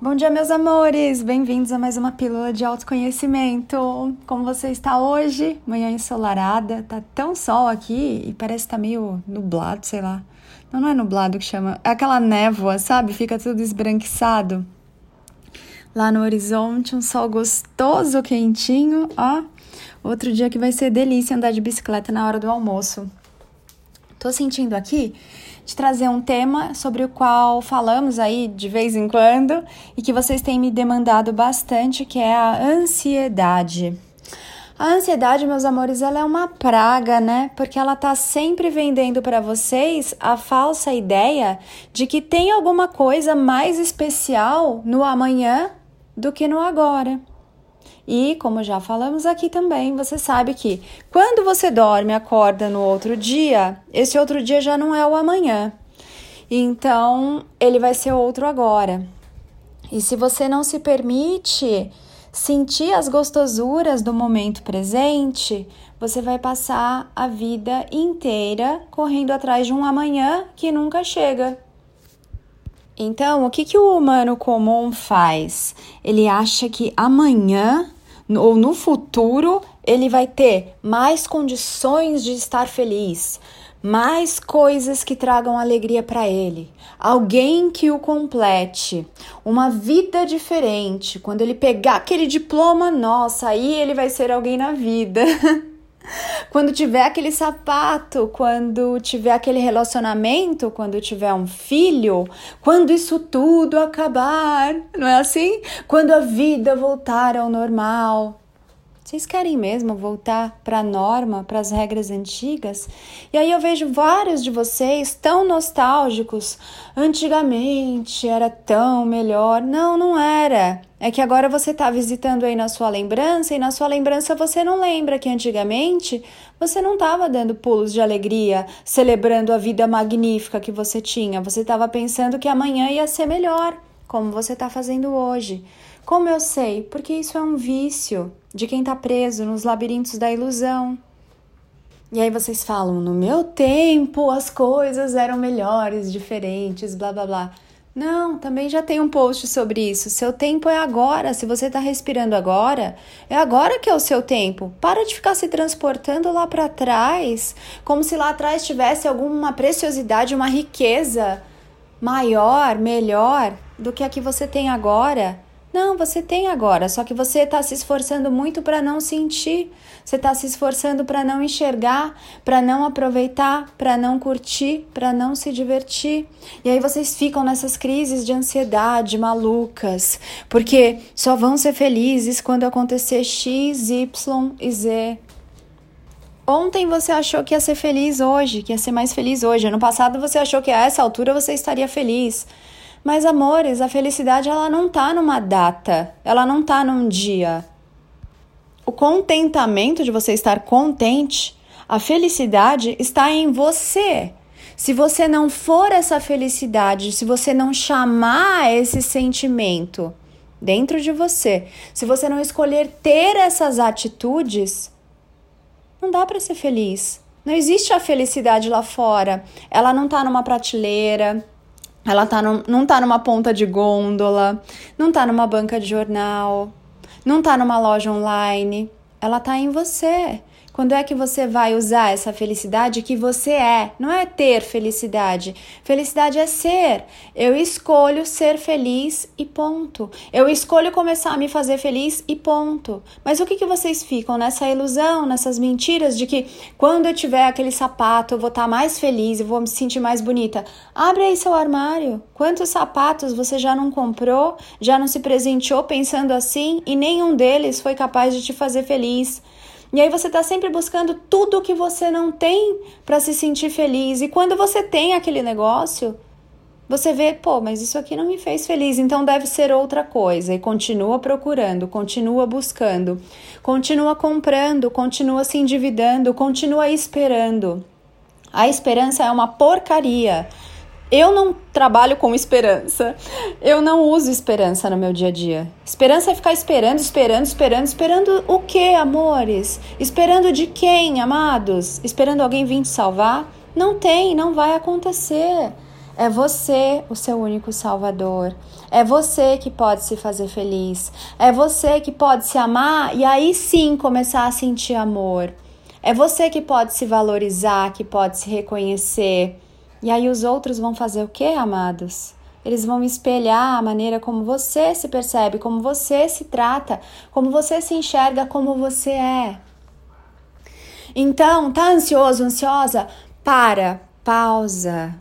Bom dia, meus amores! Bem-vindos a mais uma pílula de autoconhecimento. Como você está hoje? Manhã ensolarada, tá tão sol aqui e parece que tá meio nublado, sei lá. Não, não é nublado que chama, é aquela névoa, sabe? Fica tudo esbranquiçado. Lá no horizonte, um sol gostoso, quentinho, ó. Outro dia que vai ser delícia andar de bicicleta na hora do almoço. Tô sentindo aqui de trazer um tema sobre o qual falamos aí de vez em quando e que vocês têm me demandado bastante, que é a ansiedade. A ansiedade, meus amores, ela é uma praga, né? Porque ela tá sempre vendendo para vocês a falsa ideia de que tem alguma coisa mais especial no amanhã do que no agora. E, como já falamos aqui também, você sabe que quando você dorme acorda no outro dia, esse outro dia já não é o amanhã. Então, ele vai ser outro agora. E se você não se permite sentir as gostosuras do momento presente, você vai passar a vida inteira correndo atrás de um amanhã que nunca chega. Então, o que, que o humano comum faz? Ele acha que amanhã ou no futuro ele vai ter mais condições de estar feliz, mais coisas que tragam alegria para ele, alguém que o complete, uma vida diferente. Quando ele pegar aquele diploma, nossa, aí ele vai ser alguém na vida. quando tiver aquele sapato, quando tiver aquele relacionamento, quando tiver um filho, quando isso tudo acabar, não é assim? Quando a vida voltar ao normal. Vocês querem mesmo voltar para a norma, para as regras antigas? E aí eu vejo vários de vocês tão nostálgicos. Antigamente era tão melhor. Não, não era. É que agora você está visitando aí na sua lembrança e na sua lembrança você não lembra que antigamente você não estava dando pulos de alegria, celebrando a vida magnífica que você tinha. Você estava pensando que amanhã ia ser melhor, como você está fazendo hoje. Como eu sei? Porque isso é um vício de quem está preso nos labirintos da ilusão. E aí vocês falam: no meu tempo as coisas eram melhores, diferentes, blá blá blá. Não, também já tem um post sobre isso. Seu tempo é agora. Se você está respirando agora, é agora que é o seu tempo. Para de ficar se transportando lá para trás, como se lá atrás tivesse alguma preciosidade, uma riqueza maior, melhor do que a que você tem agora. Não, você tem agora, só que você está se esforçando muito para não sentir, você está se esforçando para não enxergar, para não aproveitar, para não curtir, para não se divertir. E aí vocês ficam nessas crises de ansiedade malucas, porque só vão ser felizes quando acontecer X, Y e Z. Ontem você achou que ia ser feliz hoje, que ia ser mais feliz hoje. Ano passado você achou que a essa altura você estaria feliz. Mas amores, a felicidade ela não tá numa data, ela não tá num dia. O contentamento de você estar contente, a felicidade está em você. Se você não for essa felicidade, se você não chamar esse sentimento dentro de você, se você não escolher ter essas atitudes, não dá para ser feliz. Não existe a felicidade lá fora. Ela não tá numa prateleira, ela tá num, não tá numa ponta de gôndola, não tá numa banca de jornal, não tá numa loja online. Ela tá em você. Quando é que você vai usar essa felicidade que você é? Não é ter felicidade. Felicidade é ser. Eu escolho ser feliz e ponto. Eu escolho começar a me fazer feliz e ponto. Mas o que, que vocês ficam nessa ilusão, nessas mentiras de que quando eu tiver aquele sapato eu vou estar tá mais feliz, eu vou me sentir mais bonita? Abre aí seu armário. Quantos sapatos você já não comprou, já não se presenteou pensando assim e nenhum deles foi capaz de te fazer feliz? E aí você está sempre buscando tudo que você não tem para se sentir feliz. E quando você tem aquele negócio, você vê, pô, mas isso aqui não me fez feliz, então deve ser outra coisa. E continua procurando, continua buscando, continua comprando, continua se endividando, continua esperando. A esperança é uma porcaria. Eu não trabalho com esperança. Eu não uso esperança no meu dia a dia. Esperança é ficar esperando, esperando, esperando, esperando o que, amores? Esperando de quem, amados? Esperando alguém vir te salvar? Não tem, não vai acontecer. É você o seu único salvador. É você que pode se fazer feliz. É você que pode se amar e aí sim começar a sentir amor. É você que pode se valorizar, que pode se reconhecer. E aí os outros vão fazer o que, amados? Eles vão espelhar a maneira como você se percebe, como você se trata, como você se enxerga, como você é. Então, tá ansioso, ansiosa? Para, pausa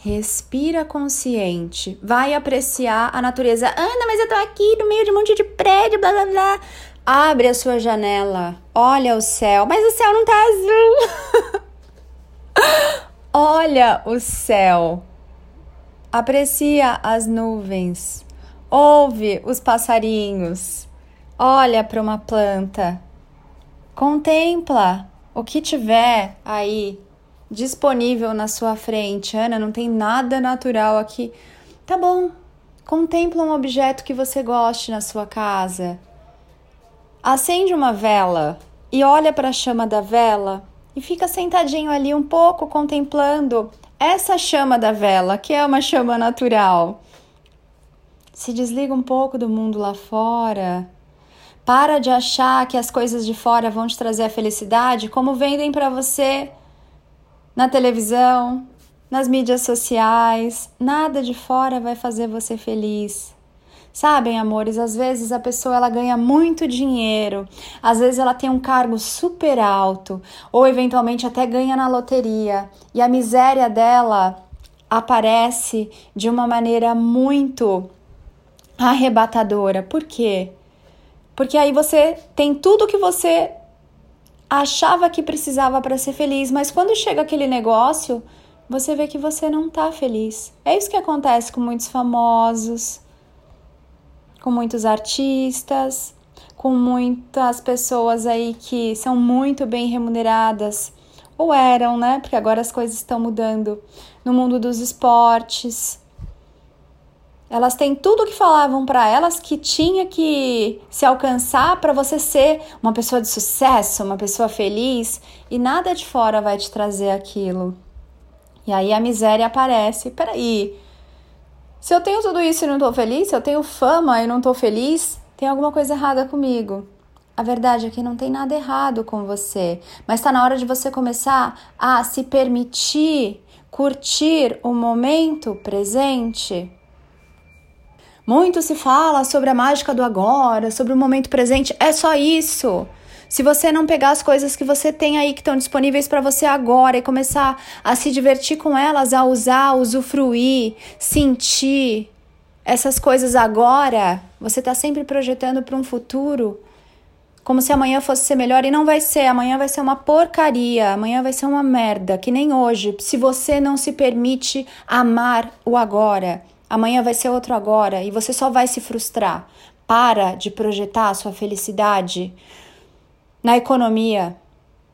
Respira consciente. Vai apreciar a natureza. Ana, mas eu tô aqui no meio de um monte de prédio, blá blá blá. Abre a sua janela. Olha o céu. Mas o céu não tá azul. olha o céu. Aprecia as nuvens. Ouve os passarinhos. Olha para uma planta. Contempla o que tiver aí disponível na sua frente. Ana, não tem nada natural aqui. Tá bom. Contempla um objeto que você goste na sua casa. Acende uma vela e olha para a chama da vela e fica sentadinho ali um pouco contemplando essa chama da vela, que é uma chama natural. Se desliga um pouco do mundo lá fora. Para de achar que as coisas de fora vão te trazer a felicidade como vendem para você na televisão, nas mídias sociais, nada de fora vai fazer você feliz. Sabem, amores, às vezes a pessoa ela ganha muito dinheiro, às vezes ela tem um cargo super alto, ou eventualmente até ganha na loteria, e a miséria dela aparece de uma maneira muito arrebatadora. Por quê? Porque aí você tem tudo que você achava que precisava para ser feliz, mas quando chega aquele negócio, você vê que você não está feliz. É isso que acontece com muitos famosos, com muitos artistas, com muitas pessoas aí que são muito bem remuneradas, ou eram, né? Porque agora as coisas estão mudando no mundo dos esportes, elas têm tudo que falavam para elas que tinha que se alcançar para você ser uma pessoa de sucesso, uma pessoa feliz, e nada de fora vai te trazer aquilo. E aí a miséria aparece. Peraí, se eu tenho tudo isso e não tô feliz, se eu tenho fama e não tô feliz, tem alguma coisa errada comigo. A verdade é que não tem nada errado com você, mas está na hora de você começar a se permitir curtir o momento presente muito se fala sobre a mágica do agora, sobre o momento presente. É só isso. Se você não pegar as coisas que você tem aí que estão disponíveis para você agora e começar a se divertir com elas, a usar, usufruir, sentir essas coisas agora, você está sempre projetando para um futuro como se amanhã fosse ser melhor. E não vai ser. Amanhã vai ser uma porcaria, amanhã vai ser uma merda, que nem hoje, se você não se permite amar o agora amanhã vai ser outro agora. E você só vai se frustrar. Para de projetar a sua felicidade na economia,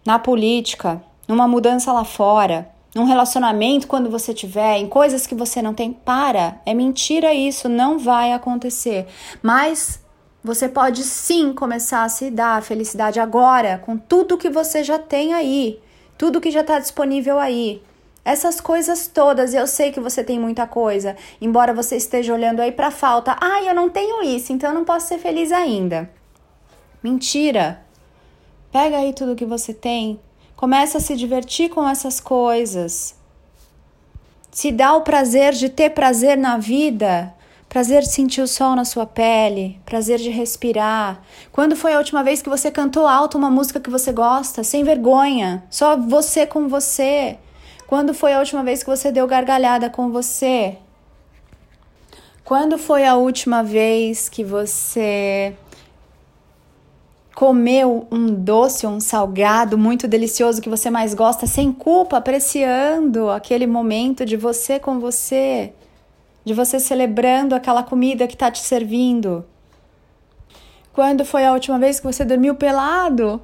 na política, numa mudança lá fora, num relacionamento quando você tiver, em coisas que você não tem. Para, é mentira isso, não vai acontecer. Mas você pode sim começar a se dar a felicidade agora, com tudo que você já tem aí, tudo que já está disponível aí. Essas coisas todas, eu sei que você tem muita coisa, embora você esteja olhando aí para falta. Ah, eu não tenho isso, então eu não posso ser feliz ainda. Mentira. Pega aí tudo que você tem, começa a se divertir com essas coisas. Se dá o prazer de ter prazer na vida, prazer de sentir o sol na sua pele, prazer de respirar. Quando foi a última vez que você cantou alto uma música que você gosta, sem vergonha, só você com você? Quando foi a última vez que você deu gargalhada com você? Quando foi a última vez que você comeu um doce, um salgado muito delicioso que você mais gosta, sem culpa, apreciando aquele momento de você com você, de você celebrando aquela comida que está te servindo? Quando foi a última vez que você dormiu pelado?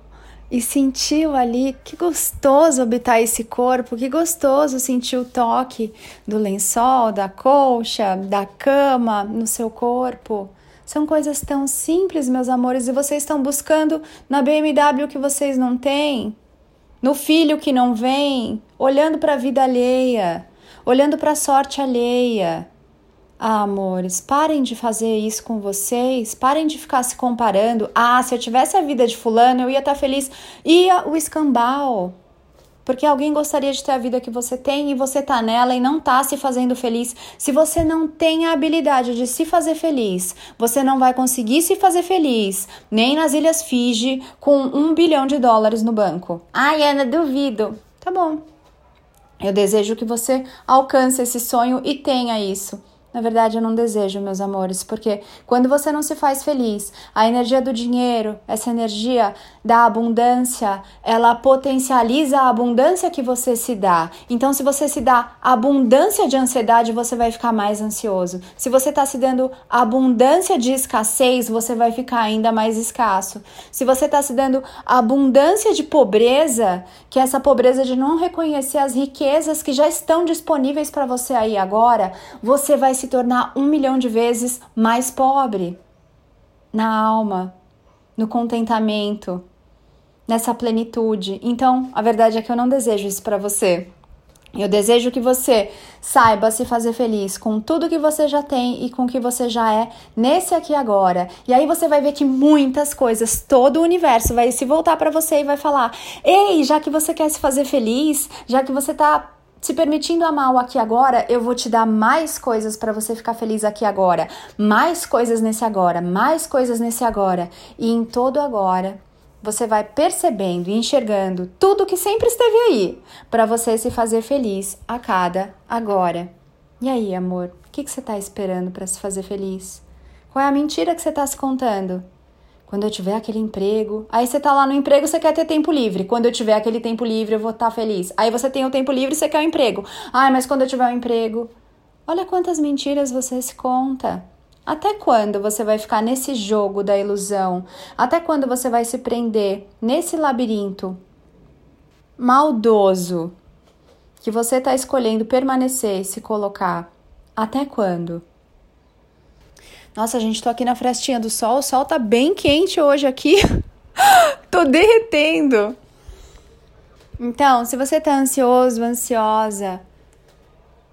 e sentiu ali que gostoso habitar esse corpo, que gostoso sentir o toque do lençol, da colcha, da cama no seu corpo. São coisas tão simples, meus amores, e vocês estão buscando na BMW que vocês não têm, no filho que não vem, olhando para a vida alheia, olhando para a sorte alheia. Ah, amores, parem de fazer isso com vocês, parem de ficar se comparando. Ah, se eu tivesse a vida de fulano, eu ia estar tá feliz. Ia o escambau. Porque alguém gostaria de ter a vida que você tem e você tá nela e não tá se fazendo feliz. Se você não tem a habilidade de se fazer feliz, você não vai conseguir se fazer feliz, nem nas Ilhas Fiji com um bilhão de dólares no banco. Ai, Ana, duvido. Tá bom. Eu desejo que você alcance esse sonho e tenha isso. Na verdade, eu não desejo, meus amores, porque quando você não se faz feliz, a energia do dinheiro, essa energia da abundância, ela potencializa a abundância que você se dá. Então, se você se dá abundância de ansiedade, você vai ficar mais ansioso. Se você está se dando abundância de escassez, você vai ficar ainda mais escasso. Se você está se dando abundância de pobreza, que é essa pobreza de não reconhecer as riquezas que já estão disponíveis para você aí agora, você vai se tornar um milhão de vezes mais pobre na alma, no contentamento, nessa plenitude. Então, a verdade é que eu não desejo isso para você. Eu desejo que você saiba se fazer feliz com tudo que você já tem e com o que você já é nesse aqui agora. E aí você vai ver que muitas coisas, todo o universo vai se voltar para você e vai falar: "Ei, já que você quer se fazer feliz, já que você tá se permitindo amar o aqui agora, eu vou te dar mais coisas para você ficar feliz aqui agora, mais coisas nesse agora, mais coisas nesse agora. E em todo agora, você vai percebendo e enxergando tudo que sempre esteve aí para você se fazer feliz a cada agora. E aí, amor, o que, que você está esperando para se fazer feliz? Qual é a mentira que você está se contando? Quando eu tiver aquele emprego. Aí você tá lá no emprego, você quer ter tempo livre. Quando eu tiver aquele tempo livre, eu vou estar tá feliz. Aí você tem o tempo livre você quer o um emprego. Ai, mas quando eu tiver o um emprego. Olha quantas mentiras você se conta. Até quando você vai ficar nesse jogo da ilusão? Até quando você vai se prender nesse labirinto maldoso que você está escolhendo permanecer, se colocar? Até quando? Nossa, gente, tô aqui na frestinha do sol. O sol tá bem quente hoje aqui. tô derretendo. Então, se você tá ansioso, ansiosa,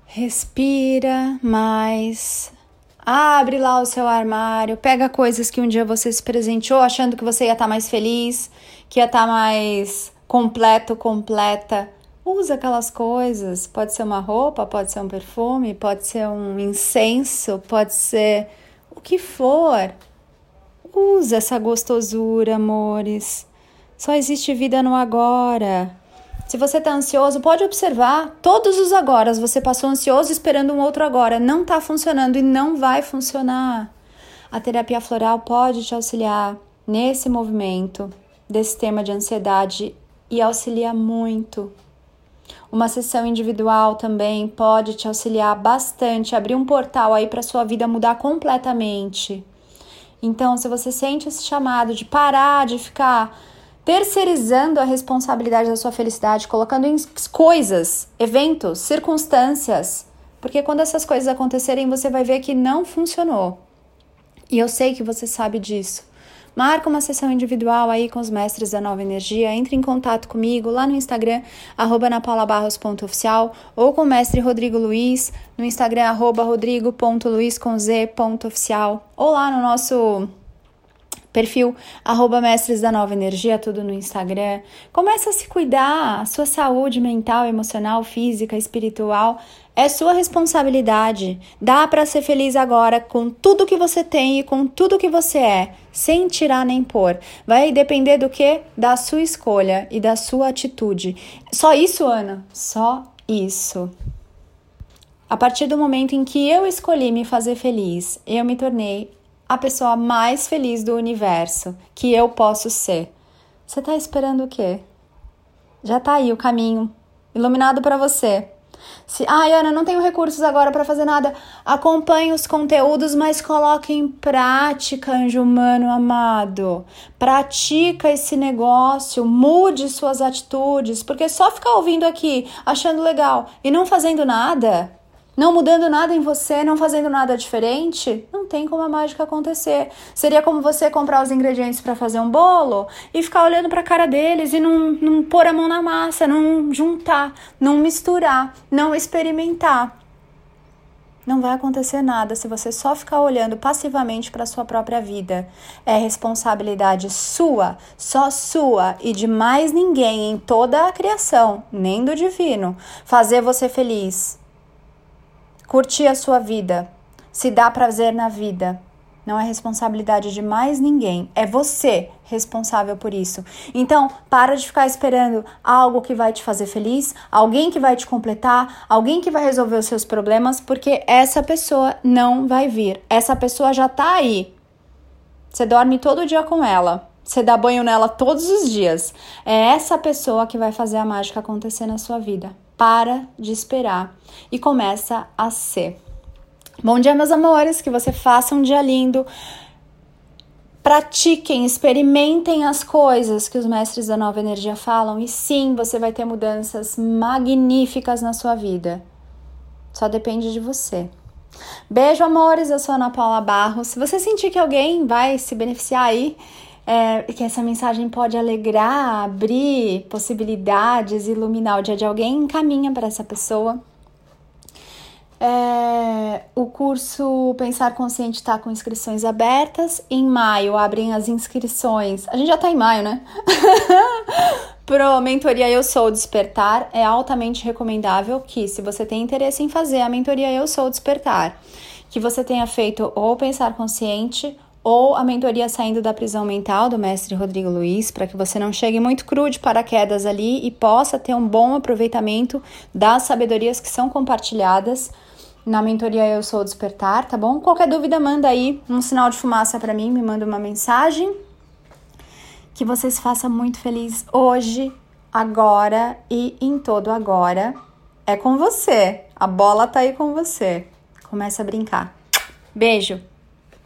respira mais. Abre lá o seu armário, pega coisas que um dia você se presenteou achando que você ia estar tá mais feliz, que ia estar tá mais completo, completa. Usa aquelas coisas. Pode ser uma roupa, pode ser um perfume, pode ser um incenso, pode ser que for. Usa essa gostosura, amores. Só existe vida no agora. Se você está ansioso, pode observar todos os agora. Você passou ansioso esperando um outro agora. Não está funcionando e não vai funcionar. A terapia floral pode te auxiliar nesse movimento desse tema de ansiedade e auxilia muito. Uma sessão individual também pode te auxiliar bastante, abrir um portal aí para sua vida mudar completamente. Então, se você sente esse chamado de parar de ficar terceirizando a responsabilidade da sua felicidade, colocando em coisas, eventos, circunstâncias, porque quando essas coisas acontecerem, você vai ver que não funcionou. E eu sei que você sabe disso. Marca uma sessão individual aí com os mestres da Nova Energia. Entre em contato comigo lá no Instagram, napaulabarros.oficial ou com o mestre Rodrigo Luiz no Instagram, rodrigo.luiz.oficial ou lá no nosso perfil arroba mestres da nova energia, tudo no Instagram. Começa a se cuidar, a sua saúde mental, emocional, física, espiritual é sua responsabilidade. Dá para ser feliz agora com tudo que você tem e com tudo que você é, sem tirar nem pôr. Vai depender do que? Da sua escolha e da sua atitude. Só isso, Ana? Só isso. A partir do momento em que eu escolhi me fazer feliz, eu me tornei a pessoa mais feliz do universo que eu posso ser. Você está esperando o quê? Já está aí o caminho iluminado para você. Se, ai, Ana, não tenho recursos agora para fazer nada. Acompanhe os conteúdos, mas coloque em prática, anjo humano amado. Pratica esse negócio, mude suas atitudes, porque só ficar ouvindo aqui, achando legal e não fazendo nada, não mudando nada em você, não fazendo nada diferente, não tem como a mágica acontecer. Seria como você comprar os ingredientes para fazer um bolo e ficar olhando para a cara deles e não, não pôr a mão na massa, não juntar, não misturar, não experimentar. Não vai acontecer nada se você só ficar olhando passivamente para sua própria vida. É responsabilidade sua, só sua e de mais ninguém em toda a criação, nem do divino, fazer você feliz curtir a sua vida, se dá prazer na vida. Não é responsabilidade de mais ninguém, é você responsável por isso. Então, para de ficar esperando algo que vai te fazer feliz, alguém que vai te completar, alguém que vai resolver os seus problemas, porque essa pessoa não vai vir. Essa pessoa já tá aí. Você dorme todo dia com ela. Você dá banho nela todos os dias. É essa pessoa que vai fazer a mágica acontecer na sua vida para de esperar e começa a ser. Bom dia, meus amores, que você faça um dia lindo. Pratiquem, experimentem as coisas que os mestres da nova energia falam e sim, você vai ter mudanças magníficas na sua vida. Só depende de você. Beijo, amores. Eu sou Ana Paula Barros. Se você sentir que alguém vai se beneficiar aí, é, que essa mensagem pode alegrar, abrir possibilidades, iluminar o dia de alguém, encaminha para essa pessoa. É, o curso Pensar Consciente está com inscrições abertas. Em maio abrem as inscrições. A gente já está em maio, né? Pro mentoria Eu Sou Despertar, é altamente recomendável que, se você tem interesse em fazer a mentoria Eu Sou Despertar, que você tenha feito ou Pensar Consciente ou a mentoria Saindo da Prisão Mental do mestre Rodrigo Luiz, para que você não chegue muito cru de paraquedas ali e possa ter um bom aproveitamento das sabedorias que são compartilhadas na mentoria Eu Sou Despertar, tá bom? Qualquer dúvida, manda aí um sinal de fumaça para mim, me manda uma mensagem. Que você se faça muito feliz hoje, agora e em todo agora. É com você. A bola tá aí com você. Comece a brincar. Beijo!